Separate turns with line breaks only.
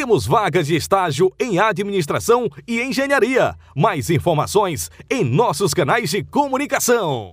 Temos vagas de estágio em administração e engenharia. Mais informações em nossos canais de comunicação.